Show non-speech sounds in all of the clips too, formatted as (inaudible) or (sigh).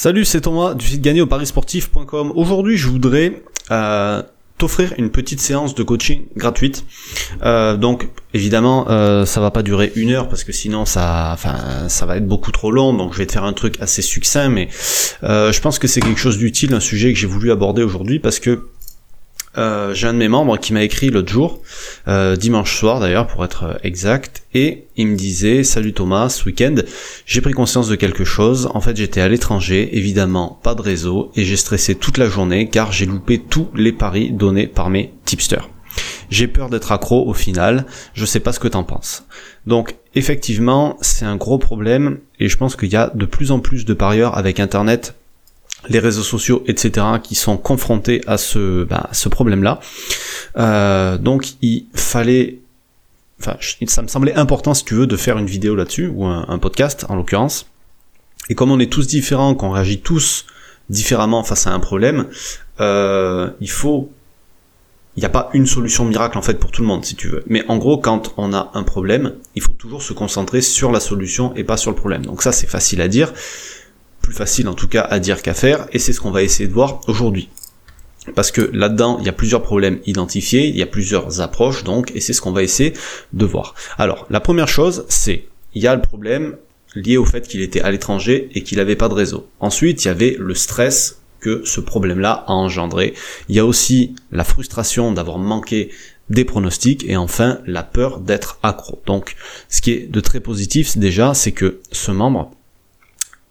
Salut, c'est Thomas du site gagner au parisportif.com. Aujourd'hui, je voudrais euh, t'offrir une petite séance de coaching gratuite. Euh, donc, évidemment, euh, ça va pas durer une heure parce que sinon, ça, enfin, ça va être beaucoup trop long. Donc, je vais te faire un truc assez succinct, mais euh, je pense que c'est quelque chose d'utile, un sujet que j'ai voulu aborder aujourd'hui parce que euh, j'ai un de mes membres qui m'a écrit l'autre jour, euh, dimanche soir d'ailleurs pour être exact, et il me disait Salut Thomas, ce week-end j'ai pris conscience de quelque chose. En fait j'étais à l'étranger, évidemment pas de réseau, et j'ai stressé toute la journée car j'ai loupé tous les paris donnés par mes tipsters. J'ai peur d'être accro au final, je sais pas ce que t'en penses. Donc effectivement c'est un gros problème et je pense qu'il y a de plus en plus de parieurs avec internet les réseaux sociaux, etc., qui sont confrontés à ce, bah, problème-là. Euh, donc il fallait, enfin, ça me semblait important, si tu veux, de faire une vidéo là-dessus ou un, podcast, en l'occurrence. Et comme on est tous différents, qu'on réagit tous différemment face à un problème, euh, il faut il n'y a pas une solution miracle en fait pour tout le monde si tu veux. Mais en gros, quand on a un problème, il faut toujours se concentrer sur la solution et pas sur le problème. Donc ça c'est facile à dire plus facile en tout cas à dire qu'à faire, et c'est ce qu'on va essayer de voir aujourd'hui. Parce que là-dedans, il y a plusieurs problèmes identifiés, il y a plusieurs approches donc, et c'est ce qu'on va essayer de voir. Alors, la première chose, c'est, il y a le problème lié au fait qu'il était à l'étranger et qu'il n'avait pas de réseau. Ensuite, il y avait le stress que ce problème-là a engendré. Il y a aussi la frustration d'avoir manqué des pronostics et enfin la peur d'être accro. Donc, ce qui est de très positif déjà, c'est que ce membre,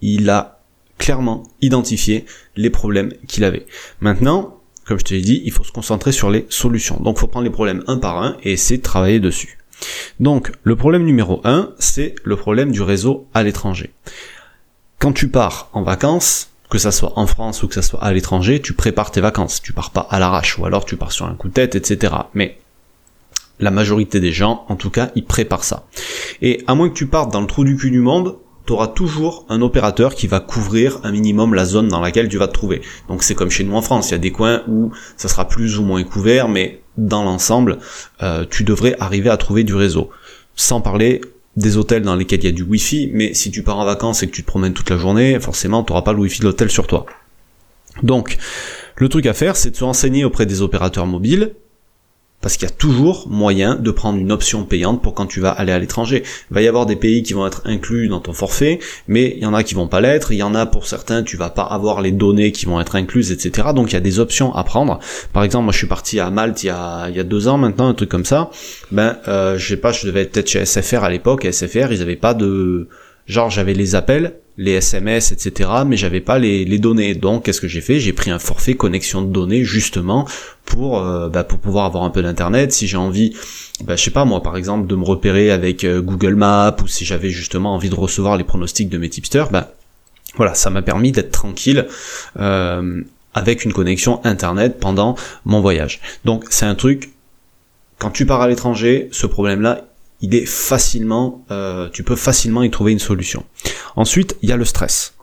il a clairement identifier les problèmes qu'il avait. Maintenant, comme je te l'ai dit, il faut se concentrer sur les solutions. Donc il faut prendre les problèmes un par un et essayer de travailler dessus. Donc le problème numéro un, c'est le problème du réseau à l'étranger. Quand tu pars en vacances, que ça soit en France ou que ça soit à l'étranger, tu prépares tes vacances. Tu pars pas à l'arrache ou alors tu pars sur un coup de tête, etc. Mais la majorité des gens, en tout cas, ils préparent ça. Et à moins que tu partes dans le trou du cul du monde, tu auras toujours un opérateur qui va couvrir un minimum la zone dans laquelle tu vas te trouver. Donc c'est comme chez nous en France, il y a des coins où ça sera plus ou moins couvert, mais dans l'ensemble, euh, tu devrais arriver à trouver du réseau. Sans parler des hôtels dans lesquels il y a du Wi-Fi, mais si tu pars en vacances et que tu te promènes toute la journée, forcément tu n'auras pas le Wi-Fi de l'hôtel sur toi. Donc, le truc à faire, c'est de se renseigner auprès des opérateurs mobiles, parce qu'il y a toujours moyen de prendre une option payante pour quand tu vas aller à l'étranger. Il va y avoir des pays qui vont être inclus dans ton forfait, mais il y en a qui vont pas l'être, il y en a pour certains, tu vas pas avoir les données qui vont être incluses, etc. Donc il y a des options à prendre. Par exemple, moi je suis parti à Malte il y a, deux ans maintenant, un truc comme ça. Ben, euh, je sais pas, je devais être peut-être chez SFR à l'époque, SFR, ils avaient pas de... Genre j'avais les appels, les SMS, etc. Mais j'avais pas les, données. Donc, qu'est-ce que j'ai fait? J'ai pris un forfait connexion de données justement pour euh, bah, pour pouvoir avoir un peu d'internet. Si j'ai envie, bah, je sais pas moi, par exemple, de me repérer avec euh, Google Maps ou si j'avais justement envie de recevoir les pronostics de mes tipsters, bah voilà, ça m'a permis d'être tranquille. Euh, avec une connexion internet pendant mon voyage. Donc c'est un truc, quand tu pars à l'étranger, ce problème-là, il est facilement, euh, tu peux facilement y trouver une solution. Ensuite, il y a le stress.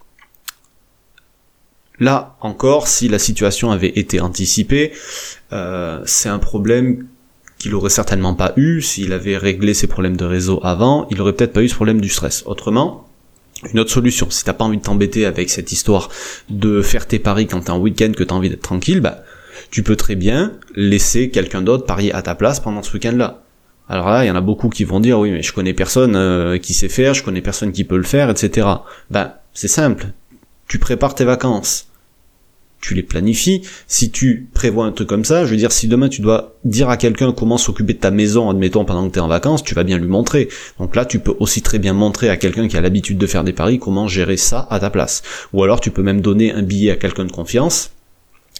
Là encore, si la situation avait été anticipée, euh, c'est un problème qu'il aurait certainement pas eu s'il avait réglé ses problèmes de réseau avant. Il aurait peut-être pas eu ce problème du stress. Autrement, une autre solution, si t'as pas envie de t'embêter avec cette histoire de faire tes paris quand t'es en week-end que t'as envie d'être tranquille, bah tu peux très bien laisser quelqu'un d'autre parier à ta place pendant ce week-end-là. Alors là, il y en a beaucoup qui vont dire oui, mais je connais personne euh, qui sait faire, je connais personne qui peut le faire, etc. Ben, c'est simple. Tu prépares tes vacances. Tu les planifies. Si tu prévois un truc comme ça, je veux dire, si demain tu dois dire à quelqu'un comment s'occuper de ta maison, admettons, pendant que tu es en vacances, tu vas bien lui montrer. Donc là, tu peux aussi très bien montrer à quelqu'un qui a l'habitude de faire des paris comment gérer ça à ta place. Ou alors, tu peux même donner un billet à quelqu'un de confiance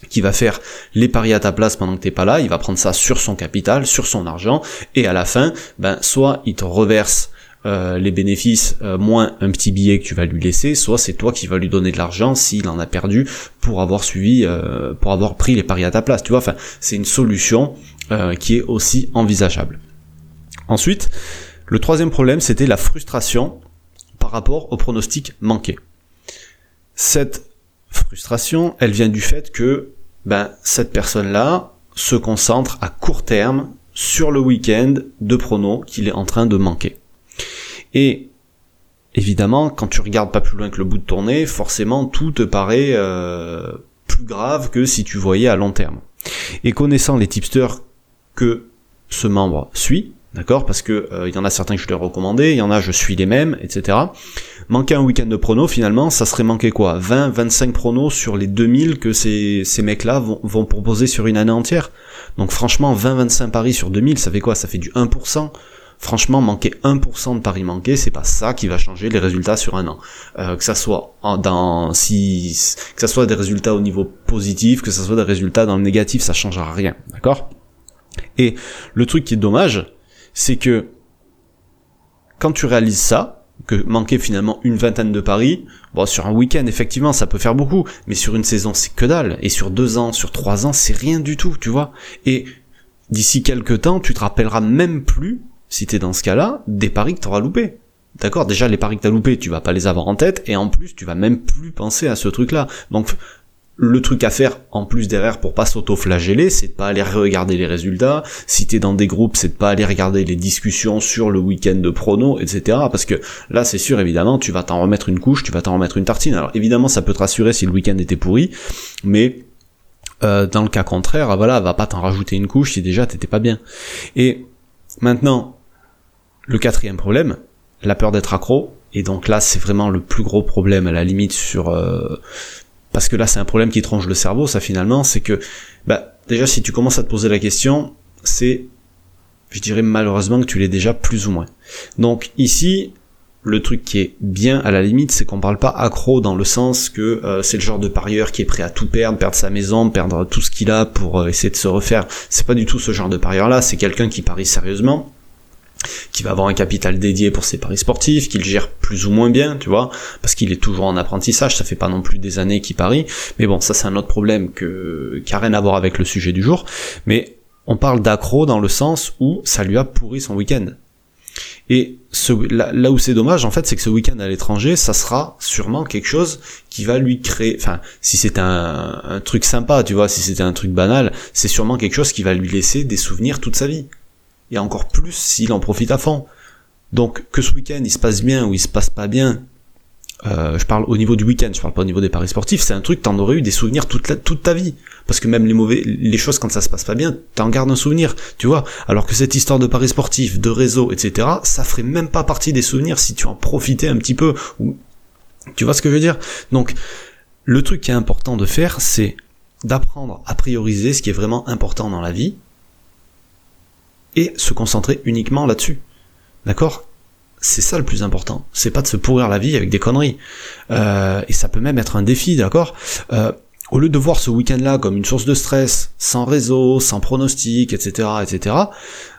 qui va faire les paris à ta place pendant que t'es pas là, il va prendre ça sur son capital, sur son argent, et à la fin, ben soit il te reverse euh, les bénéfices euh, moins un petit billet que tu vas lui laisser, soit c'est toi qui vas lui donner de l'argent s'il en a perdu pour avoir suivi, euh, pour avoir pris les paris à ta place. Tu vois, enfin c'est une solution qui est aussi envisageable. Ensuite, le troisième problème, c'était la frustration par rapport au pronostic manqué. Cette frustration, elle vient du fait que ben, cette personne-là se concentre à court terme sur le week-end de pronos qu'il est en train de manquer. Et évidemment, quand tu regardes pas plus loin que le bout de ton forcément tout te paraît euh, plus grave que si tu voyais à long terme. Et connaissant les tipsters que ce membre suit, d'accord, parce que il y en a certains que je lui ai recommandé, il y en a je suis les mêmes, etc. Manquer un week-end de prono, finalement, ça serait manquer quoi? 20, 25 pronos sur les 2000 que ces, ces mecs-là vont, vont proposer sur une année entière. Donc franchement, 20, 25 paris sur 2000, ça fait quoi? Ça fait du 1%. Franchement, manquer 1% de paris manqués, c'est pas ça qui va changer les résultats sur un an. Euh, que ça soit dans si que ça soit des résultats au niveau positif, que ça soit des résultats dans le négatif, ça changera rien, d'accord? Et le truc qui est dommage, c'est que quand tu réalises ça, que manquer finalement une vingtaine de paris, bon sur un week-end effectivement ça peut faire beaucoup, mais sur une saison c'est que dalle, et sur deux ans, sur trois ans c'est rien du tout, tu vois. Et d'ici quelques temps tu te rappelleras même plus, si t'es dans ce cas-là, des paris que t'auras loupés. D'accord? Déjà les paris que t'as loupés, tu vas pas les avoir en tête, et en plus tu vas même plus penser à ce truc-là. Donc le truc à faire en plus derrière pour pas s'auto-flageller, c'est de pas aller regarder les résultats. Si t'es dans des groupes, c'est de pas aller regarder les discussions sur le week-end de prono, etc. Parce que là, c'est sûr, évidemment, tu vas t'en remettre une couche, tu vas t'en remettre une tartine. Alors évidemment, ça peut te rassurer si le week-end était pourri, mais euh, dans le cas contraire, voilà, va pas t'en rajouter une couche si déjà t'étais pas bien. Et maintenant, le quatrième problème, la peur d'être accro. Et donc là, c'est vraiment le plus gros problème à la limite sur euh, parce que là c'est un problème qui tronche le cerveau, ça finalement, c'est que, bah, déjà si tu commences à te poser la question, c'est, je dirais malheureusement que tu l'es déjà plus ou moins. Donc ici, le truc qui est bien à la limite, c'est qu'on parle pas accro dans le sens que euh, c'est le genre de parieur qui est prêt à tout perdre, perdre sa maison, perdre tout ce qu'il a pour euh, essayer de se refaire. C'est pas du tout ce genre de parieur là, c'est quelqu'un qui parie sérieusement, qui va avoir un capital dédié pour ses paris sportifs, qu'il gère plus ou moins bien, tu vois, parce qu'il est toujours en apprentissage, ça fait pas non plus des années qu'il parie, mais bon, ça c'est un autre problème que, qui a rien à voir avec le sujet du jour, mais on parle d'accro dans le sens où ça lui a pourri son week-end. Et là, où c'est dommage, en fait, c'est que ce week-end à l'étranger, ça sera sûrement quelque chose qui va lui créer, enfin, si c'est un, un truc sympa, tu vois, si c'était un truc banal, c'est sûrement quelque chose qui va lui laisser des souvenirs toute sa vie et encore plus s'il en profite à fond. Donc que ce week-end il se passe bien ou il se passe pas bien, euh, je parle au niveau du week-end, je parle pas au niveau des paris sportifs, c'est un truc t'en aurais eu des souvenirs toute, toute ta vie. Parce que même les mauvais, les choses quand ça se passe pas bien, t'en gardes un souvenir, tu vois. Alors que cette histoire de paris sportifs, de réseau, etc., ça ferait même pas partie des souvenirs si tu en profitais un petit peu. Ou... Tu vois ce que je veux dire? Donc, le truc qui est important de faire, c'est d'apprendre à prioriser ce qui est vraiment important dans la vie, et se concentrer uniquement là-dessus. D'accord? C'est ça le plus important. C'est pas de se pourrir la vie avec des conneries. Euh, et ça peut même être un défi, d'accord? Euh, Au lieu de voir ce week-end-là comme une source de stress, sans réseau, sans pronostic, etc., etc.,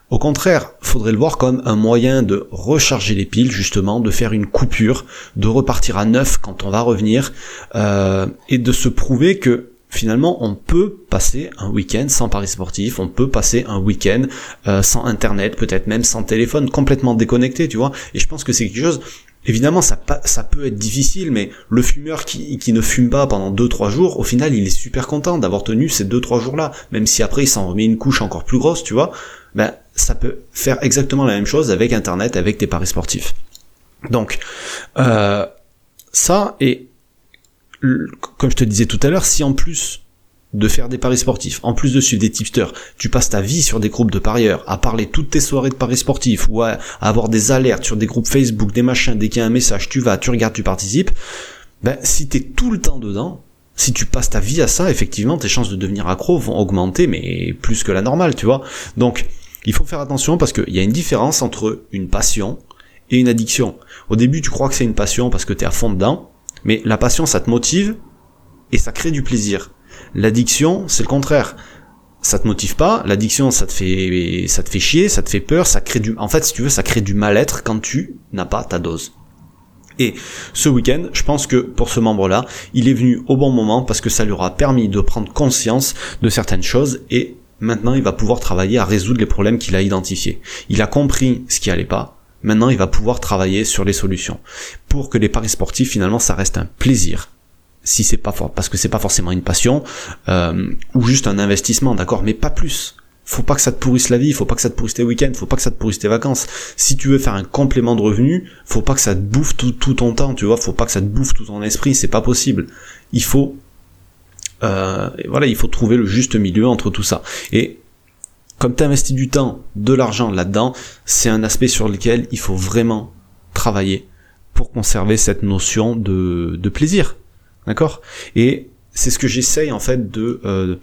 au contraire, faudrait le voir comme un moyen de recharger les piles, justement, de faire une coupure, de repartir à neuf quand on va revenir, euh, et de se prouver que finalement on peut passer un week-end sans paris sportif, on peut passer un week-end euh, sans internet, peut-être même sans téléphone, complètement déconnecté, tu vois. Et je pense que c'est quelque chose, évidemment ça, ça peut être difficile, mais le fumeur qui, qui ne fume pas pendant 2-3 jours, au final il est super content d'avoir tenu ces 2-3 jours-là, même si après il s'en remet une couche encore plus grosse, tu vois. Ben ça peut faire exactement la même chose avec internet, avec tes paris sportifs. Donc euh, ça et comme je te disais tout à l'heure, si en plus de faire des paris sportifs, en plus de suivre des tipsters, tu passes ta vie sur des groupes de parieurs, à parler toutes tes soirées de paris sportifs, ou à, avoir des alertes sur des groupes Facebook, des machins, dès qu'il y a un message, tu vas, tu regardes, tu participes, ben si t'es tout le temps dedans, si tu passes ta vie à ça, effectivement, tes chances de devenir accro vont augmenter, mais plus que la normale, tu vois. Donc, il faut faire attention parce qu'il y a une différence entre une passion et une addiction. Au début, tu crois que c'est une passion parce que t'es à fond dedans, mais la passion, ça te motive et ça crée du plaisir. L'addiction, c'est le contraire. Ça te motive pas, l'addiction, ça te fait, ça te fait chier, ça te fait peur, ça crée du, en fait, si tu veux, ça crée du mal-être quand tu n'as pas ta dose. Et ce week-end, je pense que pour ce membre-là, il est venu au bon moment parce que ça lui aura permis de prendre conscience de certaines choses et maintenant il va pouvoir travailler à résoudre les problèmes qu'il a identifiés. Il a compris ce qui allait pas, Maintenant, il va pouvoir travailler sur les solutions pour que les paris sportifs finalement ça reste un plaisir. Si c'est pas fort, parce que c'est pas forcément une passion euh, ou juste un investissement, d'accord, mais pas plus. faut pas que ça te pourrisse la vie, faut pas que ça te pourrisse tes week-ends, faut pas que ça te pourrisse tes vacances. Si tu veux faire un complément de revenu, faut pas que ça te bouffe tout, ton temps, tu vois, faut pas que ça te bouffe tout ton esprit, c'est pas possible. Il faut, euh, voilà, il faut trouver le juste milieu entre tout ça. Et comme tu investis du temps, de l'argent là-dedans, c'est un aspect sur lequel il faut vraiment travailler pour conserver cette notion de, de plaisir. D'accord? Et c'est ce que j'essaye en fait de euh,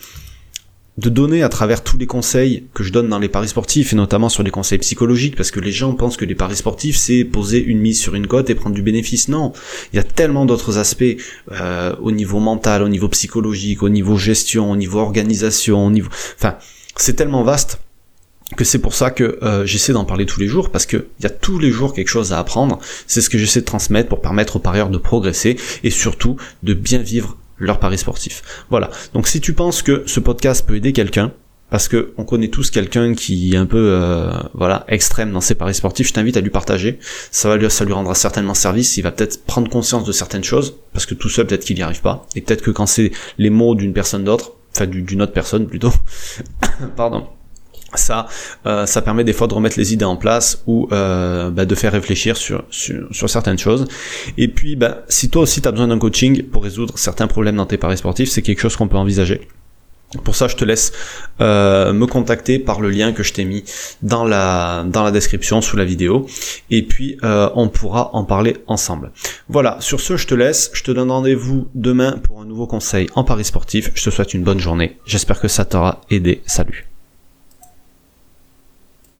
de donner à travers tous les conseils que je donne dans les paris sportifs et notamment sur les conseils psychologiques parce que les gens pensent que les paris sportifs c'est poser une mise sur une cote et prendre du bénéfice non il y a tellement d'autres aspects euh, au niveau mental au niveau psychologique au niveau gestion au niveau organisation au niveau enfin c'est tellement vaste que c'est pour ça que euh, j'essaie d'en parler tous les jours parce que il y a tous les jours quelque chose à apprendre. C'est ce que j'essaie de transmettre pour permettre aux parieurs de progresser et surtout de bien vivre leur pari sportif. Voilà. Donc si tu penses que ce podcast peut aider quelqu'un, parce que on connaît tous quelqu'un qui est un peu euh, voilà extrême dans ses paris sportifs, je t'invite à lui partager. Ça va lui ça lui rendra certainement service. Il va peut-être prendre conscience de certaines choses parce que tout seul peut-être qu'il n'y arrive pas et peut-être que quand c'est les mots d'une personne d'autre, enfin d'une autre personne plutôt, (coughs) pardon ça, euh, ça permet des fois de remettre les idées en place ou euh, bah, de faire réfléchir sur, sur, certaines choses. Et puis, bah, si toi aussi tu besoin d'un coaching pour résoudre certains problèmes dans tes paris sportifs, c'est quelque chose qu'on peut envisager. Pour ça, je te laisse euh, me contacter par le lien que je t'ai mis dans la dans la description sous la vidéo, et puis on pourra en parler ensemble. Voilà. Sur ce, je te laisse. Je te donne rendez-vous demain pour un nouveau conseil en paris sportif. Je te souhaite une bonne journée. J'espère que ça t'aura aidé. Salut.